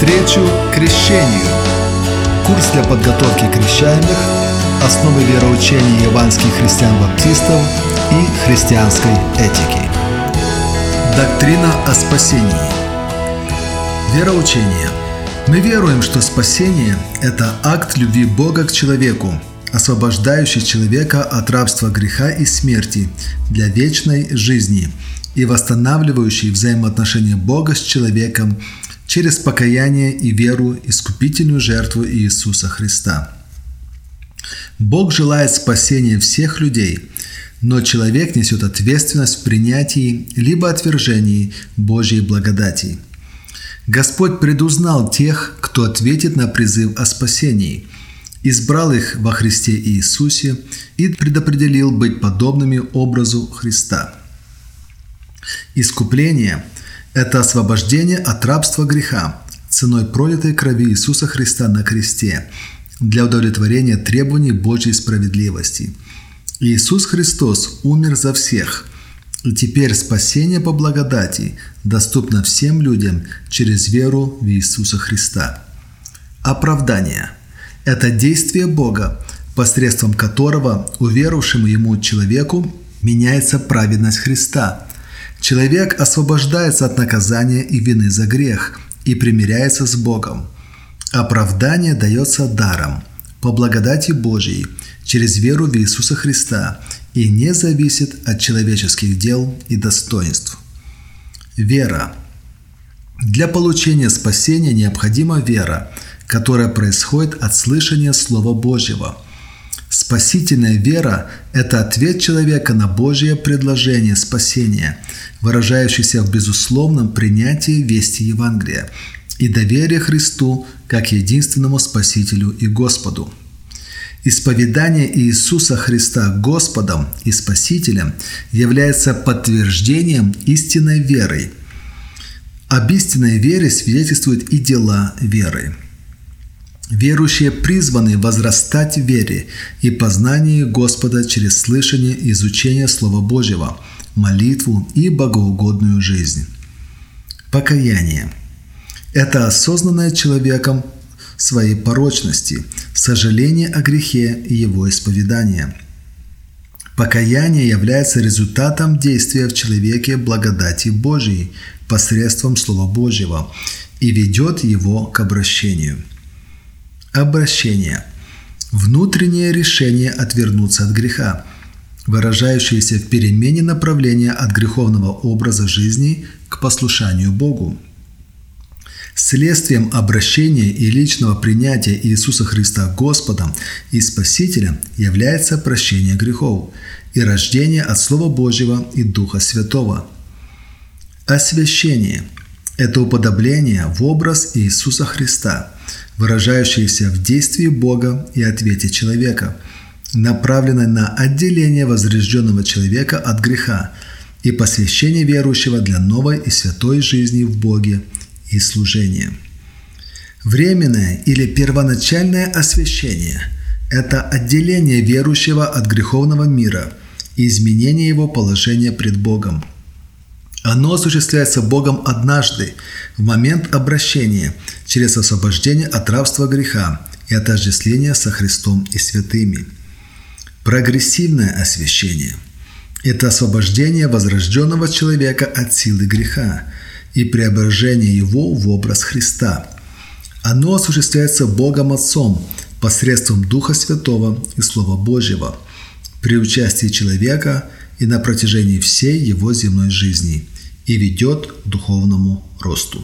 Навстречу крещению. Курс для подготовки крещаемых, основы вероучения яванских христиан-баптистов и христианской этики. Доктрина о спасении. Вероучение. Мы веруем, что спасение – это акт любви Бога к человеку, освобождающий человека от рабства греха и смерти для вечной жизни и восстанавливающий взаимоотношения Бога с человеком через покаяние и веру искупительную жертву Иисуса Христа. Бог желает спасения всех людей, но человек несет ответственность в принятии либо отвержении Божьей благодати. Господь предузнал тех, кто ответит на призыв о спасении – избрал их во Христе Иисусе и предопределил быть подобными образу Христа. Искупление – это освобождение от рабства греха ценой пролитой крови Иисуса Христа на кресте для удовлетворения требований Божьей справедливости. Иисус Христос умер за всех, и теперь спасение по благодати доступно всем людям через веру в Иисуса Христа. Оправдание – это действие Бога, посредством которого уверовавшему ему человеку меняется праведность Христа. Человек освобождается от наказания и вины за грех и примиряется с Богом. Оправдание дается даром, по благодати Божией, через веру в Иисуса Христа и не зависит от человеческих дел и достоинств. Вера. Для получения спасения необходима вера – которое происходит от слышания Слова Божьего. Спасительная вера – это ответ человека на Божье предложение спасения, выражающийся в безусловном принятии вести Евангелия и доверие Христу как единственному Спасителю и Господу. Исповедание Иисуса Христа Господом и Спасителем является подтверждением истинной веры. Об истинной вере свидетельствуют и дела веры. Верующие призваны возрастать в вере и познании Господа через слышание и изучение Слова Божьего, молитву и богоугодную жизнь. Покаяние – это осознанное человеком своей порочности, сожаление о грехе и его исповедание. Покаяние является результатом действия в человеке благодати Божией посредством Слова Божьего и ведет его к обращению – Обращение. Внутреннее решение отвернуться от греха, выражающееся в перемене направления от греховного образа жизни к послушанию Богу. Следствием обращения и личного принятия Иисуса Христа Господом и Спасителем является прощение грехов и рождение от Слова Божьего и Духа Святого. Освящение – это уподобление в образ Иисуса Христа – выражающееся в действии Бога и ответе человека, направленной на отделение возрожденного человека от греха и посвящение верующего для новой и святой жизни в Боге и служения. Временное или первоначальное освящение – это отделение верующего от греховного мира и изменение его положения пред Богом – оно осуществляется Богом однажды, в момент обращения, через освобождение от рабства греха и отождествления со Христом и святыми. Прогрессивное освящение – это освобождение возрожденного человека от силы греха и преображение его в образ Христа. Оно осуществляется Богом Отцом посредством Духа Святого и Слова Божьего при участии человека – и на протяжении всей его земной жизни и ведет к духовному росту.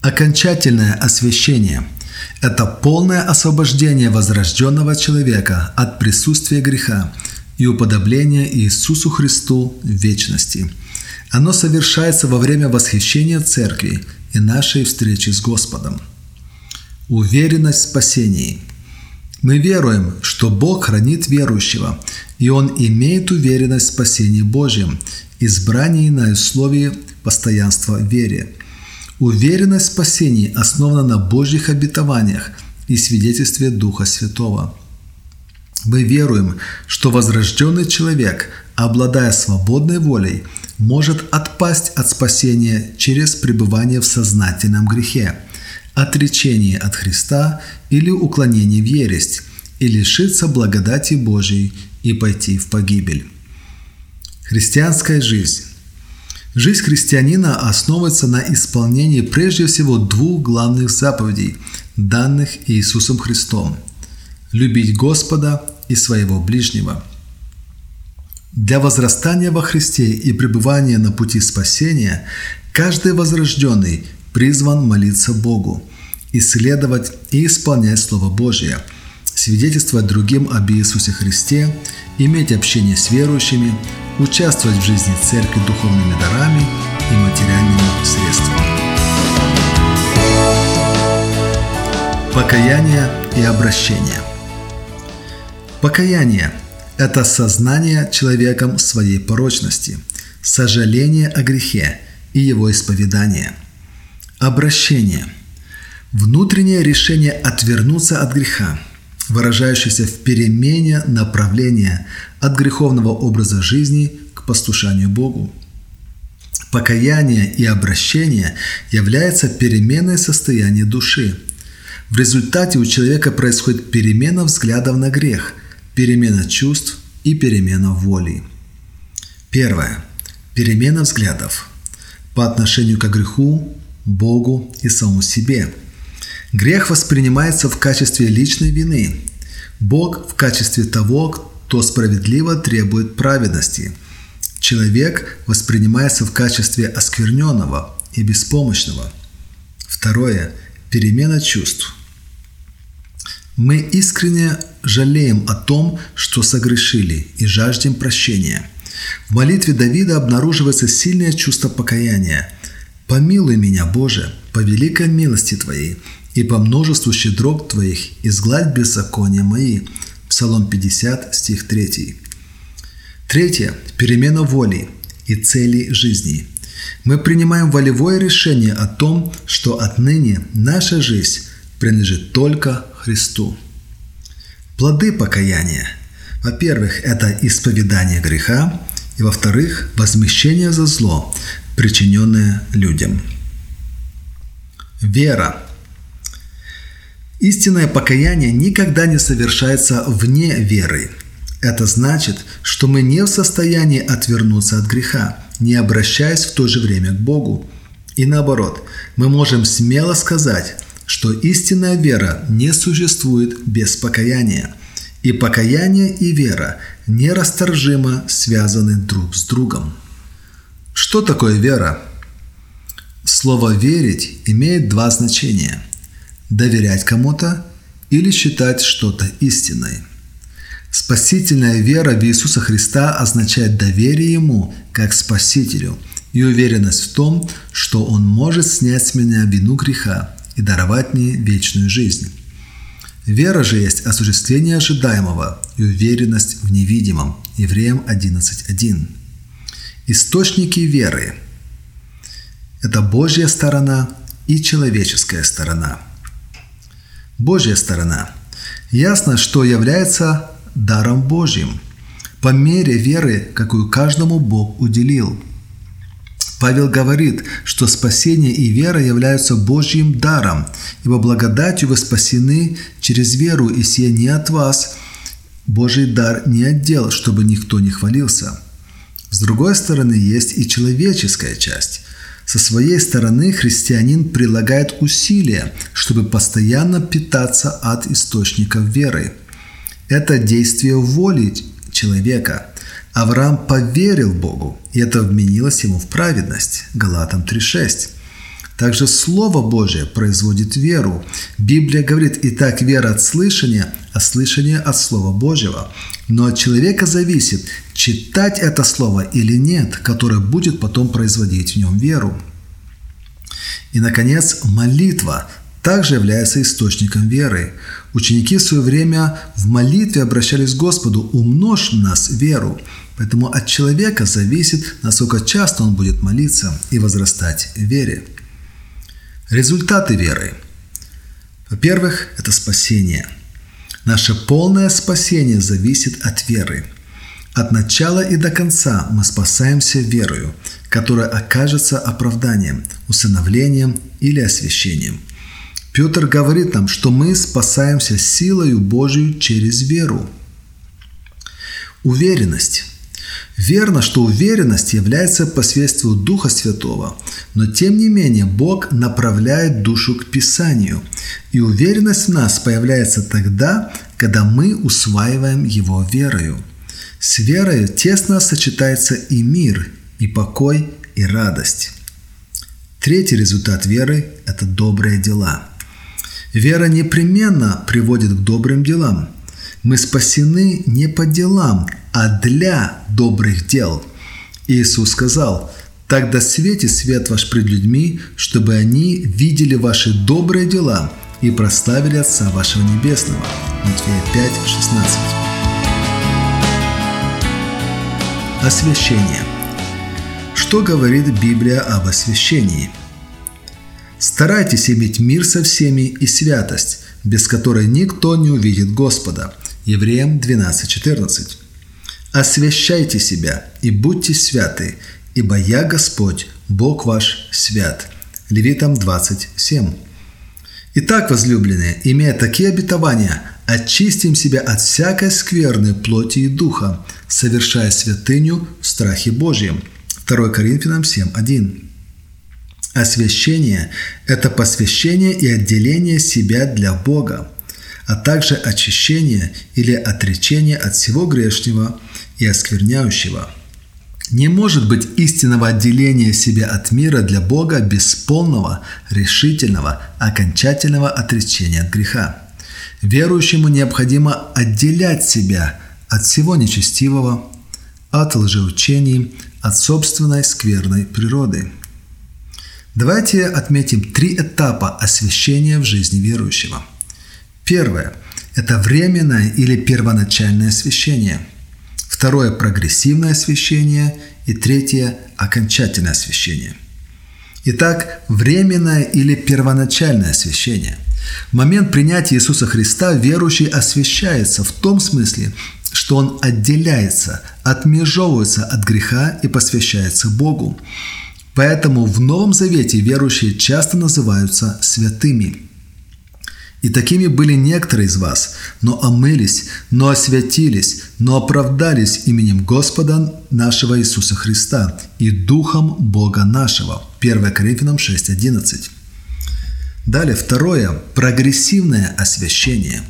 Окончательное освящение – это полное освобождение возрожденного человека от присутствия греха и уподобления Иисусу Христу в вечности. Оно совершается во время восхищения Церкви и нашей встречи с Господом. Уверенность в спасении – мы веруем, что Бог хранит верующего, и он имеет уверенность в спасении Божьем, избрании на условии постоянства в вере. Уверенность в спасении основана на Божьих обетованиях и свидетельстве Духа Святого. Мы веруем, что возрожденный человек, обладая свободной волей, может отпасть от спасения через пребывание в сознательном грехе, отречение от Христа или уклонение в ересь, и лишиться благодати Божией и пойти в погибель. Христианская жизнь. Жизнь христианина основывается на исполнении прежде всего двух главных заповедей, данных Иисусом Христом – любить Господа и своего ближнего. Для возрастания во Христе и пребывания на пути спасения каждый возрожденный призван молиться Богу, исследовать и исполнять Слово Божие – свидетельствовать другим об Иисусе Христе, иметь общение с верующими, участвовать в жизни церкви духовными дарами и материальными средствами. Покаяние и обращение. Покаяние – это сознание человеком своей порочности, сожаление о грехе и его исповедание. Обращение – внутреннее решение отвернуться от греха – выражающийся в перемене направления от греховного образа жизни к послушанию Богу. Покаяние и обращение является переменой состояния души. В результате у человека происходит перемена взглядов на грех, перемена чувств и перемена воли. Первое. Перемена взглядов по отношению к греху, Богу и самому себе – Грех воспринимается в качестве личной вины. Бог в качестве того, кто справедливо требует праведности. Человек воспринимается в качестве оскверненного и беспомощного. Второе. Перемена чувств. Мы искренне жалеем о том, что согрешили, и жаждем прощения. В молитве Давида обнаруживается сильное чувство покаяния. «Помилуй меня, Боже, по великой милости Твоей, и по множеству щедрот Твоих изгладь беззакония мои». Псалом 50, стих 3. Третье. Перемена воли и целей жизни. Мы принимаем волевое решение о том, что отныне наша жизнь принадлежит только Христу. Плоды покаяния. Во-первых, это исповедание греха, и во-вторых, возмещение за зло, причиненное людям. Вера Истинное покаяние никогда не совершается вне веры. Это значит, что мы не в состоянии отвернуться от греха, не обращаясь в то же время к Богу. И наоборот, мы можем смело сказать, что истинная вера не существует без покаяния. И покаяние и вера нерасторжимо связаны друг с другом. Что такое вера? Слово «верить» имеет два значения – доверять кому-то или считать что-то истиной. Спасительная вера в Иисуса Христа означает доверие Ему как Спасителю и уверенность в том, что Он может снять с меня вину греха и даровать мне вечную жизнь. Вера же есть осуществление ожидаемого и уверенность в невидимом. Евреям 11.1. Источники веры – это Божья сторона и человеческая сторона – Божья сторона. Ясно, что является даром Божьим, по мере веры, какую каждому Бог уделил. Павел говорит, что спасение и вера являются Божьим даром, ибо благодатью вы спасены через веру, и сие не от вас. Божий дар не отдел, чтобы никто не хвалился. Другой стороны, есть и человеческая часть. Со своей стороны христианин прилагает усилия, чтобы постоянно питаться от источников веры. Это действие воли человека. Авраам поверил Богу, и это вменилось ему в праведность. Галатам 3.6. Также Слово Божие производит веру. Библия говорит, и так вера от слышания, а слышание от Слова Божьего. Но от человека зависит, читать это Слово или нет, которое будет потом производить в нем веру. И, наконец, молитва также является источником веры. Ученики в свое время в молитве обращались к Господу «умножь в нас веру». Поэтому от человека зависит, насколько часто он будет молиться и возрастать в вере. Результаты веры. Во-первых, это спасение. Наше полное спасение зависит от веры. От начала и до конца мы спасаемся верою, которая окажется оправданием, усыновлением или освящением. Петр говорит нам, что мы спасаемся силою Божию через веру. Уверенность. Верно, что уверенность является посредством Духа Святого, но тем не менее Бог направляет душу к Писанию, и уверенность в нас появляется тогда, когда мы усваиваем его верою. С верою тесно сочетается и мир, и покой, и радость. Третий результат веры – это добрые дела. Вера непременно приводит к добрым делам. Мы спасены не по делам, а для добрых дел. Иисус сказал, «Тогда светит свет ваш пред людьми, чтобы они видели ваши добрые дела и прославили Отца вашего Небесного». Матфея 5, 16. Освящение. Что говорит Библия об освящении? Старайтесь иметь мир со всеми и святость, без которой никто не увидит Господа. Евреям 12.14. Освящайте себя и будьте святы, ибо я Господь, Бог ваш свят. Левитам 27. Итак, возлюбленные, имея такие обетования, очистим себя от всякой скверной плоти и духа, совершая святыню в страхе Божьем. 2 Коринфянам 7.1. Освящение – это посвящение и отделение себя для Бога, а также очищение или отречение от всего грешного – и оскверняющего. Не может быть истинного отделения себя от мира для Бога без полного, решительного, окончательного отречения от греха. Верующему необходимо отделять себя от всего нечестивого, от лжеучений, от собственной скверной природы. Давайте отметим три этапа освящения в жизни верующего. Первое – это временное или первоначальное освящение – второе – прогрессивное освящение и третье – окончательное освящение. Итак, временное или первоначальное освящение. В момент принятия Иисуса Христа верующий освящается в том смысле, что он отделяется, отмежевывается от греха и посвящается Богу. Поэтому в Новом Завете верующие часто называются святыми – и такими были некоторые из вас, но омылись, но освятились, но оправдались именем Господа нашего Иисуса Христа и Духом Бога нашего. 1 Коринфянам 6.11. Далее, второе – прогрессивное освящение.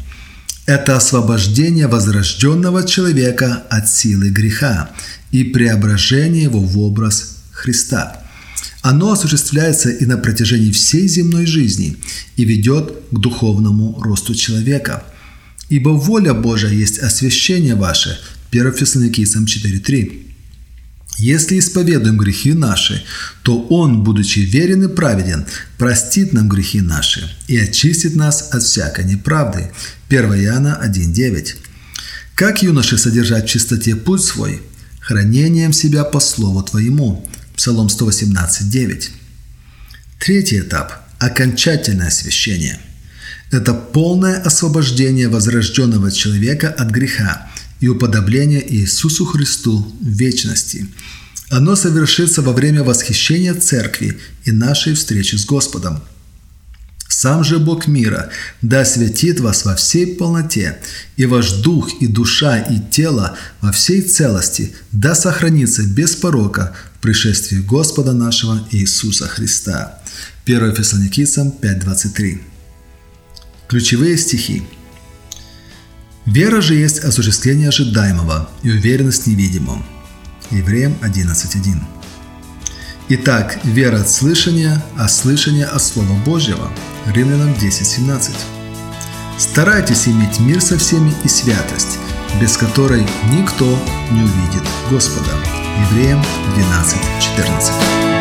Это освобождение возрожденного человека от силы греха и преображение его в образ Христа – оно осуществляется и на протяжении всей земной жизни и ведет к духовному росту человека. Ибо воля Божия есть освящение ваше. 1 Фессалоникийцам 4.3. Если исповедуем грехи наши, то Он, будучи верен и праведен, простит нам грехи наши и очистит нас от всякой неправды. 1 Иоанна 1.9. Как юноши содержать в чистоте путь свой? Хранением себя по слову Твоему. Псалом 118.9. Третий этап – окончательное освящение. Это полное освобождение возрожденного человека от греха и уподобление Иисусу Христу в вечности. Оно совершится во время восхищения Церкви и нашей встречи с Господом – сам же Бог мира да святит вас во всей полноте, и ваш дух, и душа, и тело во всей целости да сохранится без порока в пришествии Господа нашего Иисуса Христа. 1 Фессалоникийцам 5.23 Ключевые стихи Вера же есть осуществление ожидаемого и уверенность в невидимом. Евреям 11.1 Итак, вера от слышания, а слышание от Слова Божьего. Римлянам 10.17. Старайтесь иметь мир со всеми и святость, без которой никто не увидит Господа. Евреям 12.14.